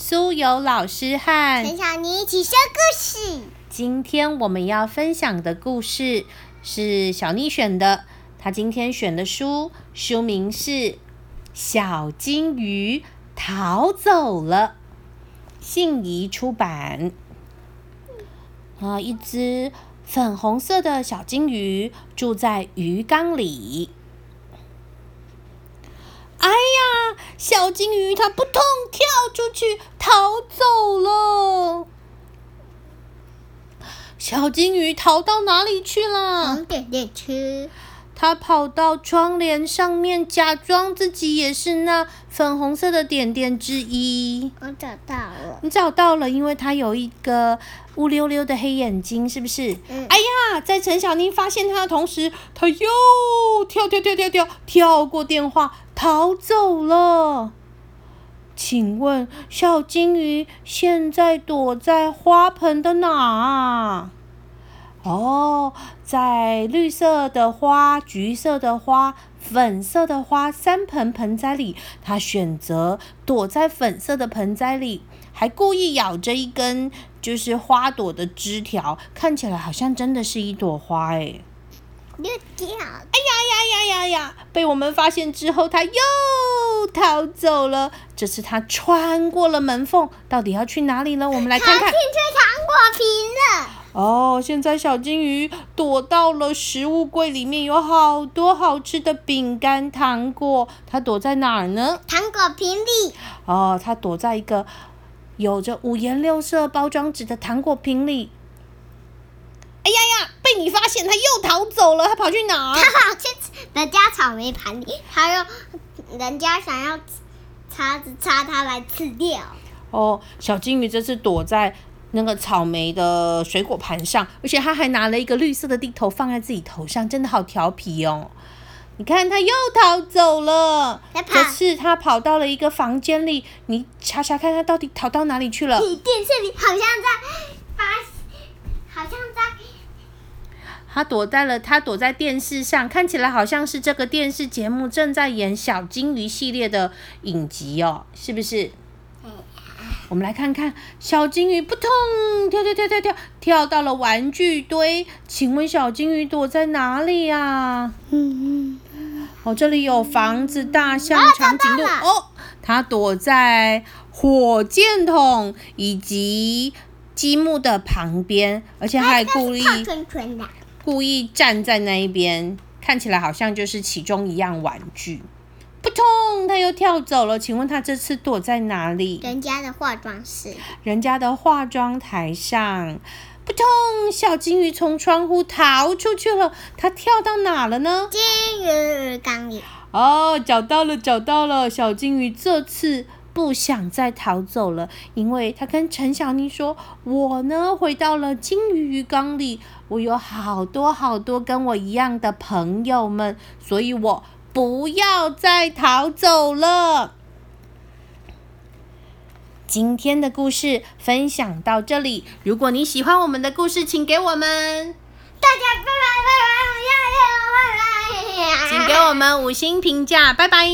苏有老师和陈小妮一起说故事。今天我们要分享的故事是小妮选的，她今天选的书书名是《小金鱼逃走了》，信宜出版。啊，一只粉红色的小金鱼住在鱼缸里。哎呀，小金鱼它扑通跳出去逃走了。小金鱼逃到哪里去了？红点点吃。它跑到窗帘上面，假装自己也是那粉红色的点点之一。我找到了。你找到了，因为它有一个乌溜溜的黑眼睛，是不是？嗯。哎呀，在陈小妮发现它的同时，它又跳跳跳跳跳跳过电话逃走了。请问小金鱼现在躲在花盆的哪？哦，在绿色的花、橘色的花、粉色的花三盆盆栽里，它选择躲在粉色的盆栽里，还故意咬着一根就是花朵的枝条，看起来好像真的是一朵花哎。哎呀呀呀呀呀！被我们发现之后，它又逃走了。这次它穿过了门缝，到底要去哪里呢？我们来看看。进去糖果瓶了。哦，现在小金鱼躲到了食物柜里面，有好多好吃的饼干、糖果。它躲在哪儿呢？糖果瓶里。哦，它躲在一个有着五颜六色包装纸的糖果瓶里。哎呀呀！被你发现，他又逃走了。他跑去哪？他跑去人家草莓盘里，还有人家想要叉子插它来吃掉。哦，小金鱼这次躲在。那个草莓的水果盘上，而且他还拿了一个绿色的地头放在自己头上，真的好调皮哦！你看，他又逃走了。这次他跑到了一个房间里，你查查看，他到底逃到哪里去了？电视里好像在发。他躲在了，他躲在电视上，看起来好像是这个电视节目正在演小金鱼系列的影集哦，是不是？我们来看看小金鱼，扑通跳跳跳跳跳，跳到了玩具堆。请问小金鱼躲在哪里呀？嗯嗯。哦，这里有房子、大象、长颈鹿。哦，它躲在火箭筒以及积木的旁边，而且还故意故意站在那一边，看起来好像就是其中一样玩具。扑通，他又跳走了。请问他这次躲在哪里？人家的化妆室。人家的化妆台上。扑通，小金鱼从窗户逃出去了。它跳到哪了呢？金鱼缸里。哦，找到了，找到了。小金鱼这次不想再逃走了，因为他跟陈小妮说：“我呢，回到了金鱼鱼缸里，我有好多好多跟我一样的朋友们，所以我。”不要再逃走了！今天的故事分享到这里。如果你喜欢我们的故事，请给我们大家拜拜拜拜拜拜拜，请给我们五星评价，拜拜。